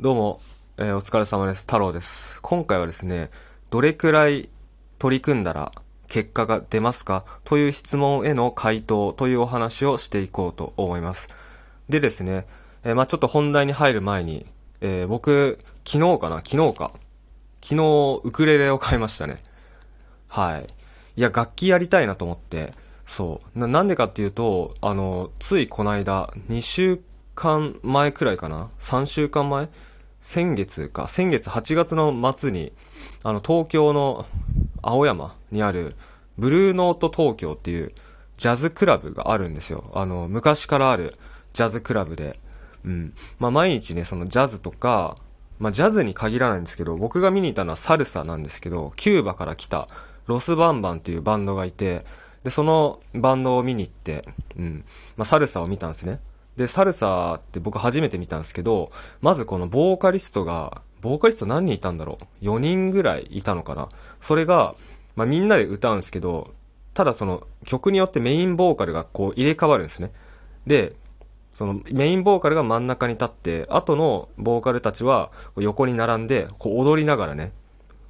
どうも、えーお疲れ様です。太郎です。今回はですね、どれくらい取り組んだら結果が出ますか？という質問への回答というお話をしていこうと思います。でですね、えーまあちょっと本題に入る前に、えー僕、昨日かな？昨日か？昨日、ウクレレを買いましたね。はい。いや、楽器やりたいなと思って、そう。な、なんでかっていうと、あの、ついこの間、2週間前くらいかな ?3 週間前先月か。先月8月の末に、あの、東京の青山にある、ブルーノート東京っていうジャズクラブがあるんですよ。あの、昔からあるジャズクラブで。うん。まあ、毎日ね、そのジャズとか、まあ、ジャズに限らないんですけど、僕が見に行ったのはサルサなんですけど、キューバから来たロスバンバンっていうバンドがいて、で、そのバンドを見に行って、うん。まあ、サルサを見たんですね。で、サルサって僕初めて見たんですけど、まずこのボーカリストが、ボーカリスト何人いたんだろう ?4 人ぐらいいたのかな？それが、まあ、みんなで歌うんですけど、ただその曲によってメインボーカルがこう入れ替わるんですね。で、そのメインボーカルが真ん中に立って、後のボーカルたちは横に並んで、こう踊りながらね、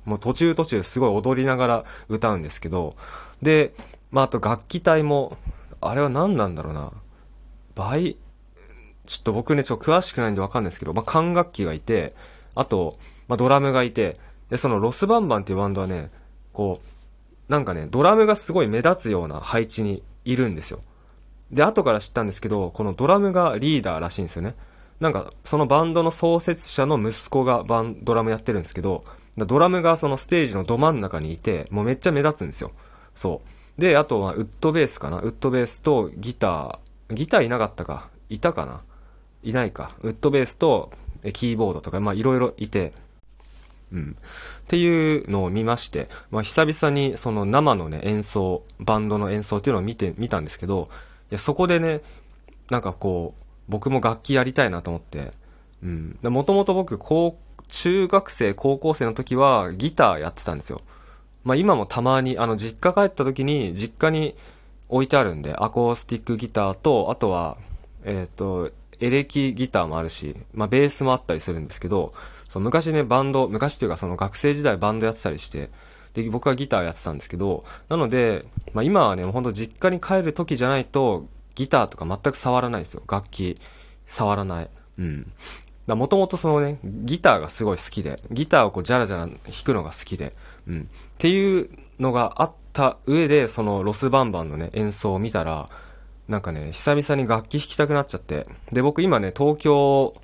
もう途中途中すごい踊りながら歌うんですけど、で、まああと楽器隊も、あれは何なんだろうな？バイ、ちょっと僕ね、ちょっと詳しくないんでわかんないですけど、まあ管楽器がいて、あと、まあドラムがいて、で、そのロスバンバンっていうバンドはね、こう、なんかね、ドラムがすごい目立つような配置にいるんですよ。で、後から知ったんですけど、このドラムがリーダーらしいんですよね。なんか、そのバンドの創設者の息子がバン、ドラムやってるんですけど、ドラムがそのステージのど真ん中にいて、もうめっちゃ目立つんですよ。そう。で、あとはウッドベースかなウッドベースとギター、ギターいなかったかいたかないないか。ウッドベースとキーボードとか、まあいろいろいて、うん。っていうのを見まして、まあ久々にその生のね演奏、バンドの演奏っていうのを見て、見たんですけど、いやそこでね、なんかこう、僕も楽器やりたいなと思って、うん。もともと僕、高、中学生、高校生の時はギターやってたんですよ。まあ今もたまに、あの、実家帰った時に、実家に置いてあるんで、アコースティックギターと、あとは、えっ、と、エレキギターもあるし、まあベースもあったりするんですけど、そう昔ね、バンド、昔っていうかその学生時代バンドやってたりして、で、僕はギターやってたんですけど、なので、まあ今はね、ほんと実家に帰る時じゃないと、ギターとか全く触らないですよ。楽器、触らない。うん。もともとそのね、ギターがすごい好きで、ギターをこうジャラジャラ弾くのが好きで、うん。っていうのがあった上で、そのロスバンバンのね、演奏を見たら、なんかね、久々に楽器弾きたくなっちゃって。で、僕今ね、東京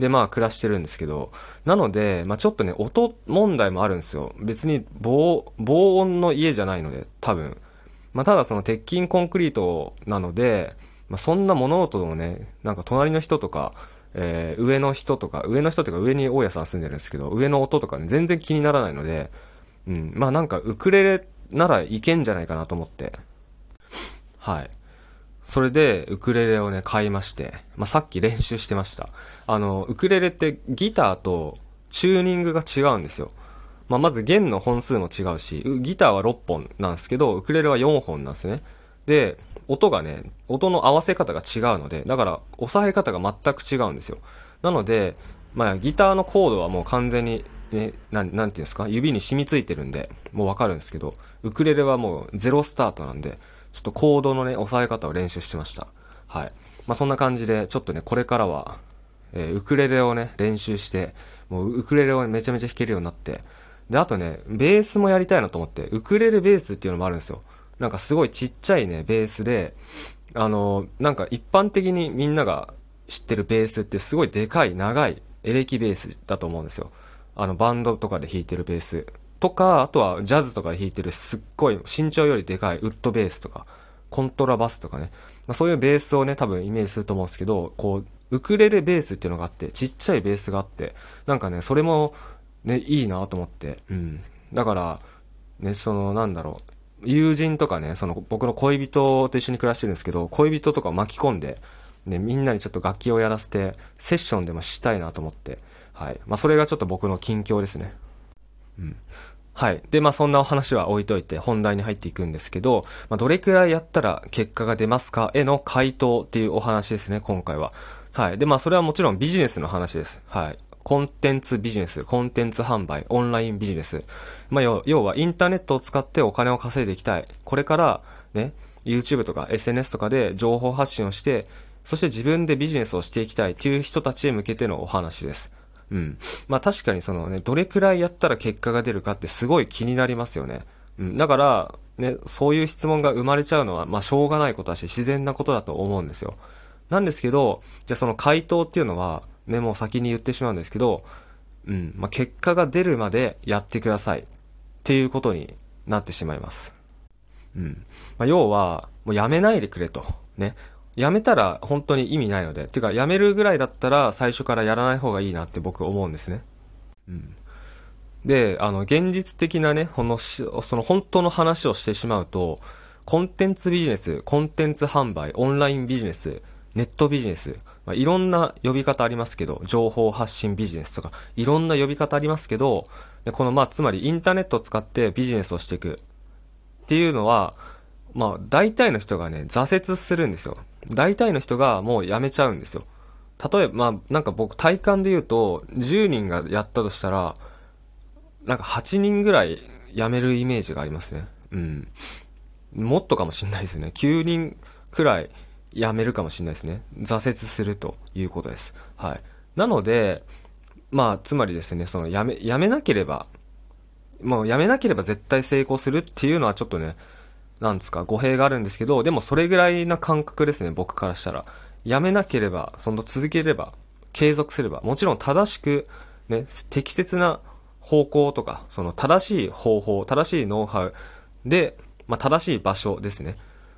でまあ暮らしてるんですけど、なので、まあちょっとね、音問題もあるんですよ。別に防、防音の家じゃないので、多分。まあただその鉄筋コンクリートなので、まあそんな物音もね、なんか隣の人とか、えー上の人とか、上の人とか上に大家さん住んでるんですけど、上の音とかね、全然気にならないので、うん、まあなんかウクレレならいけんじゃないかなと思って。はい。それで、ウクレレをね、買いまして、まあ、さっき練習してました。あの、ウクレレってギターとチューニングが違うんですよ。まあ、まず弦の本数も違うし、ギターは6本なんですけど、ウクレレは4本なんですね。で、音がね、音の合わせ方が違うので、だから、押さえ方が全く違うんですよ。なので、まあ、ギターのコードはもう完全に、ね、なん、なんていうんですか、指に染みついてるんで、もうわかるんですけど、ウクレレはもうゼロスタートなんで、ちょっとコードのね、押さえ方を練習してました。はい。まあ、そんな感じで、ちょっとね、これからは、えーウクレレをね、練習して、もうウクレレをめちゃめちゃ弾けるようになって、で、あとね、ベースもやりたいなと思って、ウクレレベースっていうのもあるんですよ。なんかすごいちっちゃいね、ベースで、あの、なんか一般的にみんなが知ってるベースってすごいでかい、長いエレキベースだと思うんですよ。あの、バンドとかで弾いてるベース。とか、あとはジャズとか弾いてるすっごい身長よりでかいウッドベースとか、コントラバスとかね。まあ、そういうベースをね、多分イメージすると思うんですけど、こう、ウクレレベースっていうのがあって、ちっちゃいベースがあって、なんかね、それも、ね、いいなと思って、うん。だから、ね、その、なんだろう、友人とかね、その、僕の恋人と一緒に暮らしてるんですけど、恋人とかを巻き込んで、ね、みんなにちょっと楽器をやらせて、セッションでもしたいなと思って、はい。まあ、それがちょっと僕の近況ですね。うん。はい。で、まあそんなお話は置いといて本題に入っていくんですけど、まあどれくらいやったら結果が出ますか？への回答っていうお話ですね、今回は。はい。で、まあそれはもちろんビジネスの話です。はい。コンテンツビジネス、コンテンツ販売、オンラインビジネス。まあ、要はインターネットを使ってお金を稼いでいきたい。これからね、YouTube とか SNS とかで情報発信をして、そして自分でビジネスをしていきたいっていう人たちへ向けてのお話です。うん。まあ確かにそのね、どれくらいやったら結果が出るかってすごい気になりますよね。うん。だから、ね、そういう質問が生まれちゃうのは、まあしょうがないことだし、自然なことだと思うんですよ。なんですけど、じゃあその回答っていうのは、ね、もう先に言ってしまうんですけど、うん、まあ結果が出るまでやってください。っていうことになってしまいます。うん。まあ要は、もうやめないでくれと。ね。やめたら本当に意味ないので。てか、やめるぐらいだったら最初からやらない方がいいなって僕思うんですね。うん。で、あの、現実的なね、この、その本当の話をしてしまうと、コンテンツビジネス、コンテンツ販売、オンラインビジネス、ネットビジネス、まあ、いろんな呼び方ありますけど、情報発信ビジネスとか、いろんな呼び方ありますけど、この、まあ、つまりインターネットを使ってビジネスをしていくっていうのは、まあ、大体の人がね、挫折するんですよ。大体の人がもうやめちゃうんですよ。例えば、まあ、なんか僕体感で言うと、10人がやったとしたら、なんか8人ぐらい辞めるイメージがありますね。うん。もっとかもしんないですね。9人くらい辞めるかもしんないですね。挫折するということです。はい。なので、まあ、つまりですね、その辞め、辞めなければ、もう辞めなければ絶対成功するっていうのはちょっとね、なんですか、語弊があるんですけど、でもそれぐらいな感覚ですね、僕からしたら。辞めなければ、その続ければ、継続すれば、もちろん正しく、ね、適切な方向とか、その正しい方法、正しいノウハウで、まあ、正しい場所ですね。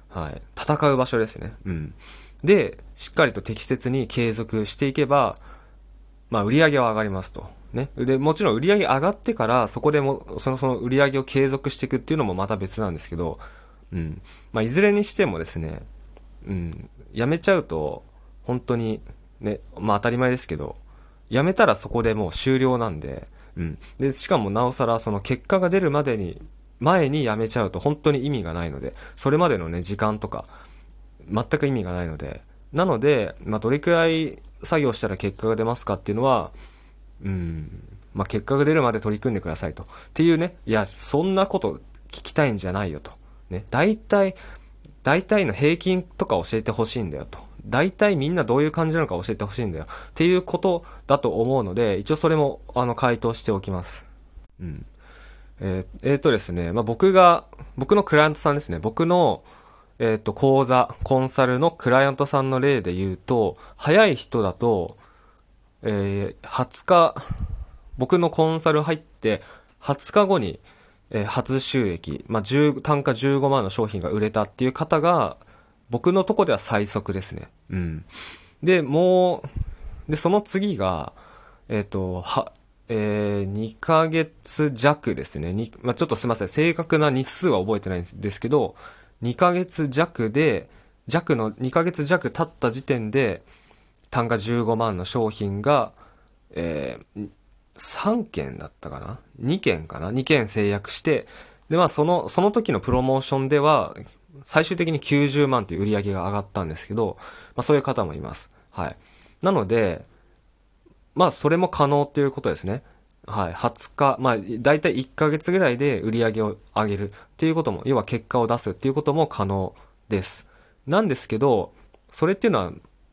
はい。戦う場所ですね。うん。で、しっかりと適切に継続していけば、まあ、売り上げは上がりますと。ね。で、もちろん売り上げ上がってから、そこでも、その、その売り上げを継続していくっていうのもまた別なんですけど、うん。まあ、いずれにしてもですね、うん。やめちゃうと、本当に、ね、まあ当たり前ですけど、やめたらそこでもう終了なんで、うん。で、しかもなおさら、その結果が出るまでに、前にやめちゃうと本当に意味がないので、それまでのね、時間とか、全く意味がないので、なので、まあ、どれくらい作業したら結果が出ますかっていうのは、うん、まあ、結果が出るまで取り組んでくださいと。っていうね、いや、そんなこと聞きたいんじゃないよと。ね、大体、大体の平均とか教えてほしいんだよと。大体みんなどういう感じなのか教えてほしいんだよ。っていうことだと思うので、一応それも、あの、回答しておきます。うん。えー、えー、とですね、まあ、僕が、僕のクライアントさんですね、僕の、えっ、ー、と、講座、コンサルのクライアントさんの例で言うと、早い人だと、えー、20日、僕のコンサル入って、20日後に、え、初収益、まあ、単価15万の商品が売れたっていう方が、僕のとこでは最速ですね。うん。で、もう、で、その次が、えっ、ー、と、は、えー、2ヶ月弱ですね。にまあ、ちょっとすいません。正確な日数は覚えてないんですけど、2ヶ月弱で、弱の、2ヶ月弱経った時点で、単価15万の商品が、えー、3件だったかな ?2 件かな ?2 件制約して、で、まあ、その、その時のプロモーションでは、最終的に90万という売り上げが上がったんですけど、まあ、そういう方もいます。はい。なので、まあ、それも可能っていうことですね。はい。20日、まあ、だいたい1ヶ月ぐらいで売り上げを上げるっていうことも、要は結果を出すっていうことも可能です。なんですけど、それっていうのは、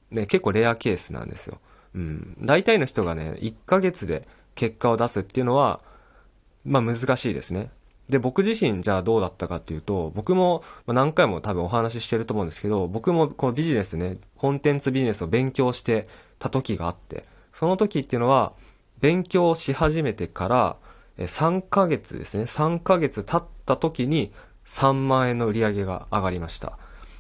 ね、結構レアケースなんですよ。うん。大体の人がね、1ヶ月で結果を出すっていうのは、まあ難しいですね。で、僕自身じゃあどうだったかっていうと、僕も何回も多分お話ししてると思うんですけど、僕もこのビジネスね、コンテンツビジネスを勉強してた時があって、その時っていうのは、勉強し始めてから3ヶ月ですね、3ヶ月経った時に3万円の売り上げが上がりました。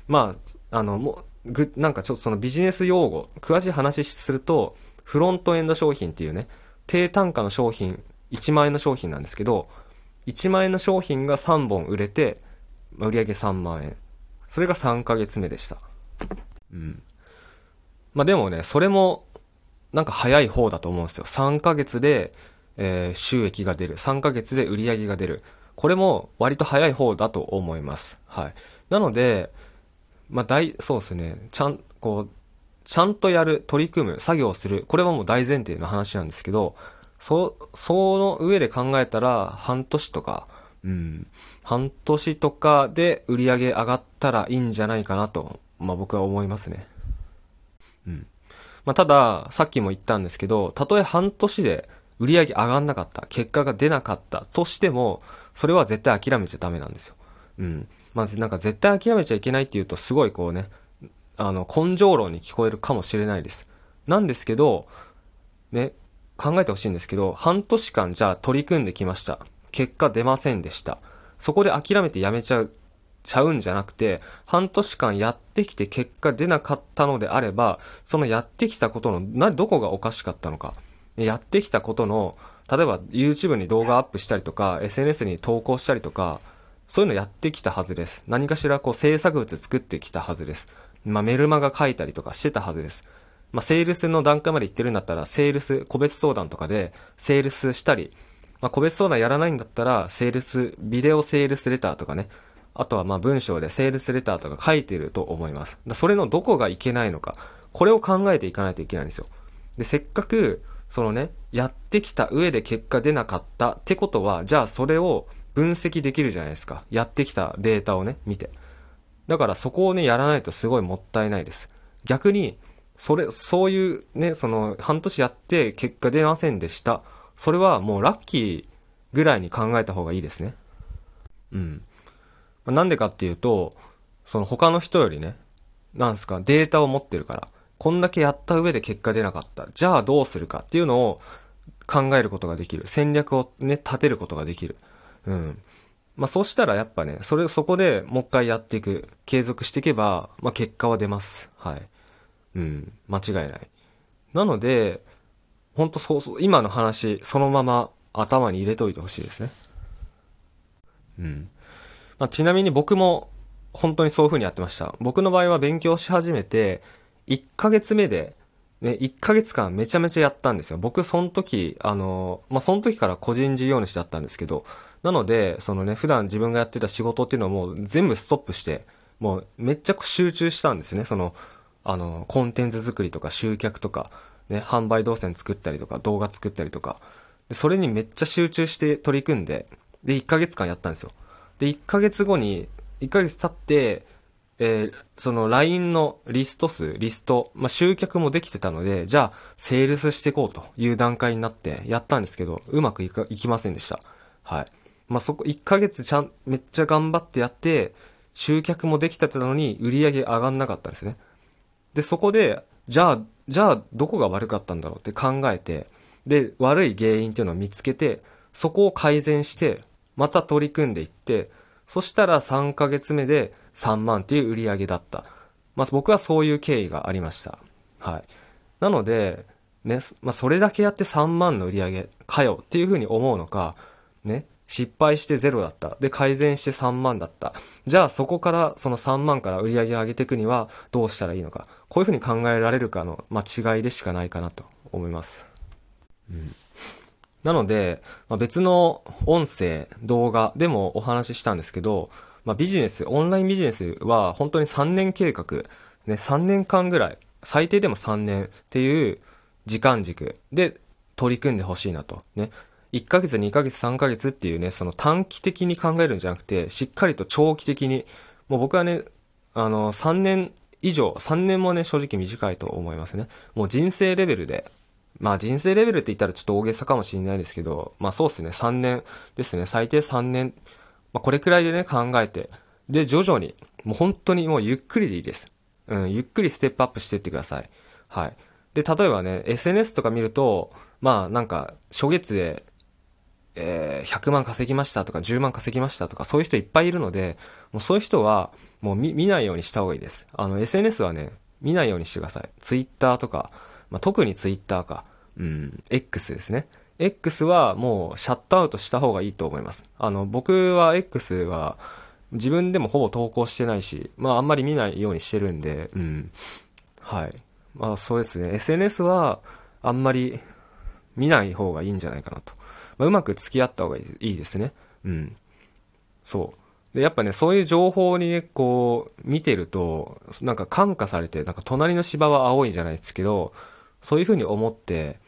まあ、あの、もう、ぐ、なんかちょっとそのビジネス用語、詳しい話すると、フロントエンド商品っていうね、低単価の商品、1万円の商品なんですけど、1万円の商品が3本売れて、売上3万円。それが3ヶ月目でした。うん。まあでもね、それも、なんか早い方だと思うんですよ。3ヶ月で、えー、収益が出る。3ヶ月で売り上げが出る。これも割と早い方だと思います。はい。なので、まあ大、そうですね。ちゃん、こう、ちゃんとやる、取り組む、作業する、これはもう大前提の話なんですけど、そ、その上で考えたら、半年とか、うん、半年とかで売り上げ上がったらいいんじゃないかなと、まあ僕は思いますね。うん。まあただ、さっきも言ったんですけど、たとえ半年で売り上げ上がんなかった、結果が出なかったとしても、それは絶対諦めちゃダメなんですよ。うん。まずなんか絶対諦めちゃいけないっていうとすごいこうね、あの、根性論に聞こえるかもしれないです。なんですけど、ね、考えてほしいんですけど、半年間じゃあ取り組んできました。結果出ませんでした。そこで諦めてやめちゃう、ちゃうんじゃなくて、半年間やってきて結果出なかったのであれば、そのやってきたことの、な、どこがおかしかったのか。やってきたことの、例えば YouTube に動画アップしたりとか、SNS に投稿したりとか、そういうのやってきたはずです。何かしらこう制作物作ってきたはずです。まあメルマガ書いたりとかしてたはずです。まあセールスの段階まで行ってるんだったら、セールス、個別相談とかで、セールスしたり、まあ個別相談やらないんだったら、セールス、ビデオセールスレターとかね、あとはま文章でセールスレターとか書いてると思います。それのどこがいけないのか、これを考えていかないといけないんですよ。で、せっかく、そのね、やってきた上で結果出なかったってことは、じゃあそれを分析できるじゃないですか。やってきたデータをね、見て。だからそこをね、やらないとすごいもったいないです。逆に、それ、そういうね、その、半年やって結果出ませんでした。それはもうラッキーぐらいに考えた方がいいですね。うん。なんでかっていうと、その他の人よりね、なんすか、データを持ってるから。こんだけやった上で結果出なかった。じゃあどうするかっていうのを考えることができる。戦略をね、立てることができる。うん。まあそうしたらやっぱね、それ、そこでもう一回やっていく。継続していけば、まあ結果は出ます。はい。うん。間違いない。なので、ほんとそうそう、今の話、そのまま頭に入れといてほしいですね。うん。まあ、ちなみに僕も本当にそういう風にやってました。僕の場合は勉強し始めて、1ヶ月目で、ね、1ヶ月間めちゃめちゃやったんですよ。僕、その時、あの、まあ、その時から個人事業主だったんですけど、なので、そのね、普段自分がやってた仕事っていうのをもう全部ストップして、もうめっちゃ集中したんですね。その、あの、コンテンツ作りとか集客とか、ね、販売動線作ったりとか、動画作ったりとか、でそれにめっちゃ集中して取り組んで、で、1ヶ月間やったんですよ。で、1ヶ月後に、1ヶ月経って、えー、その LINE のリスト数、リスト、まあ、集客もできてたので、じゃあ、セールスしていこうという段階になってやったんですけど、うまくいか、いきませんでした。はい。まあ、そこ、1ヶ月ちゃん、めっちゃ頑張ってやって、集客もできたてたのに、売り上げ上がんなかったんですね。で、そこで、じゃあ、じゃあ、どこが悪かったんだろうって考えて、で、悪い原因っていうのを見つけて、そこを改善して、また取り組んでいって、そしたら3ヶ月目で3万っていう売り上げだった。まあ僕はそういう経緯がありました。はい。なので、ね、まあそれだけやって3万の売り上げかよっていうふうに思うのか、ね、失敗してゼロだった。で、改善して3万だった。じゃあそこからその3万から売り上げを上げていくにはどうしたらいいのか。こういうふうに考えられるかの、まあ、違いでしかないかなと思います。うん。なので、まあ、別の音声、動画でもお話ししたんですけど、まあ、ビジネス、オンラインビジネスは本当に3年計画、ね、3年間ぐらい、最低でも3年っていう時間軸で取り組んでほしいなと。ね。1ヶ月、2ヶ月、3ヶ月っていうね、その短期的に考えるんじゃなくて、しっかりと長期的に、もう僕はね、あの、3年以上、3年もね、正直短いと思いますね。もう人生レベルでまあ人生レベルって言ったらちょっと大げさかもしれないですけど、まあそうですね、3年ですね、最低3年、まあこれくらいでね、考えて、で、徐々に、もう本当にもうゆっくりでいいです。うん、ゆっくりステップアップしていってください。はい。で、例えばね、SNS とか見ると、まあなんか、初月で、えー、100万稼ぎましたとか10万稼ぎましたとかそういう人いっぱいいるので、もうそういう人はもう見ないようにした方がいいです。あの SNS はね、見ないようにしてください。Twitter とか、まあ、特に Twitter か。うん、X ですね。X はもうシャットアウトした方がいいと思います。あの、僕は X は自分でもほぼ投稿してないし、まああんまり見ないようにしてるんで、うん。はい。まあそうですね。SNS はあんまり見ない方がいいんじゃないかなと。まあ、うまく付き合った方がいいですね。うん。そう。で、やっぱね、そういう情報にね、こう、見てると、なんか感化されて、なんか隣の芝は青いんじゃないですけど、そういうふうに思って、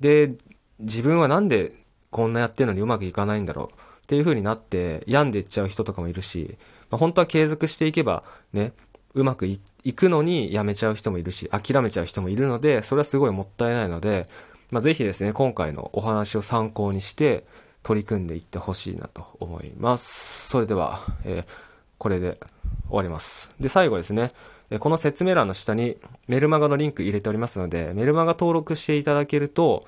で、自分はなんでこんなやってるのにうまくいかないんだろうっていう風になって病んでいっちゃう人とかもいるし、まあ、本当は継続していけばね、うまくいくのにやめちゃう人もいるし、諦めちゃう人もいるので、それはすごいもったいないので、まあ、ぜひですね、今回のお話を参考にして取り組んでいってほしいなと思います。それでは、えー、これで終わります。で、最後ですね、この説明欄の下にメルマガのリンク入れておりますので、メルマガ登録していただけると、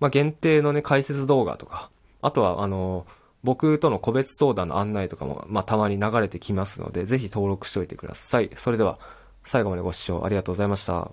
まあ、限定のね、解説動画とか、あとは、あの、僕との個別相談の案内とかも、まあ、たまに流れてきますので、ぜひ登録しておいてください。それでは、最後までご視聴ありがとうございました。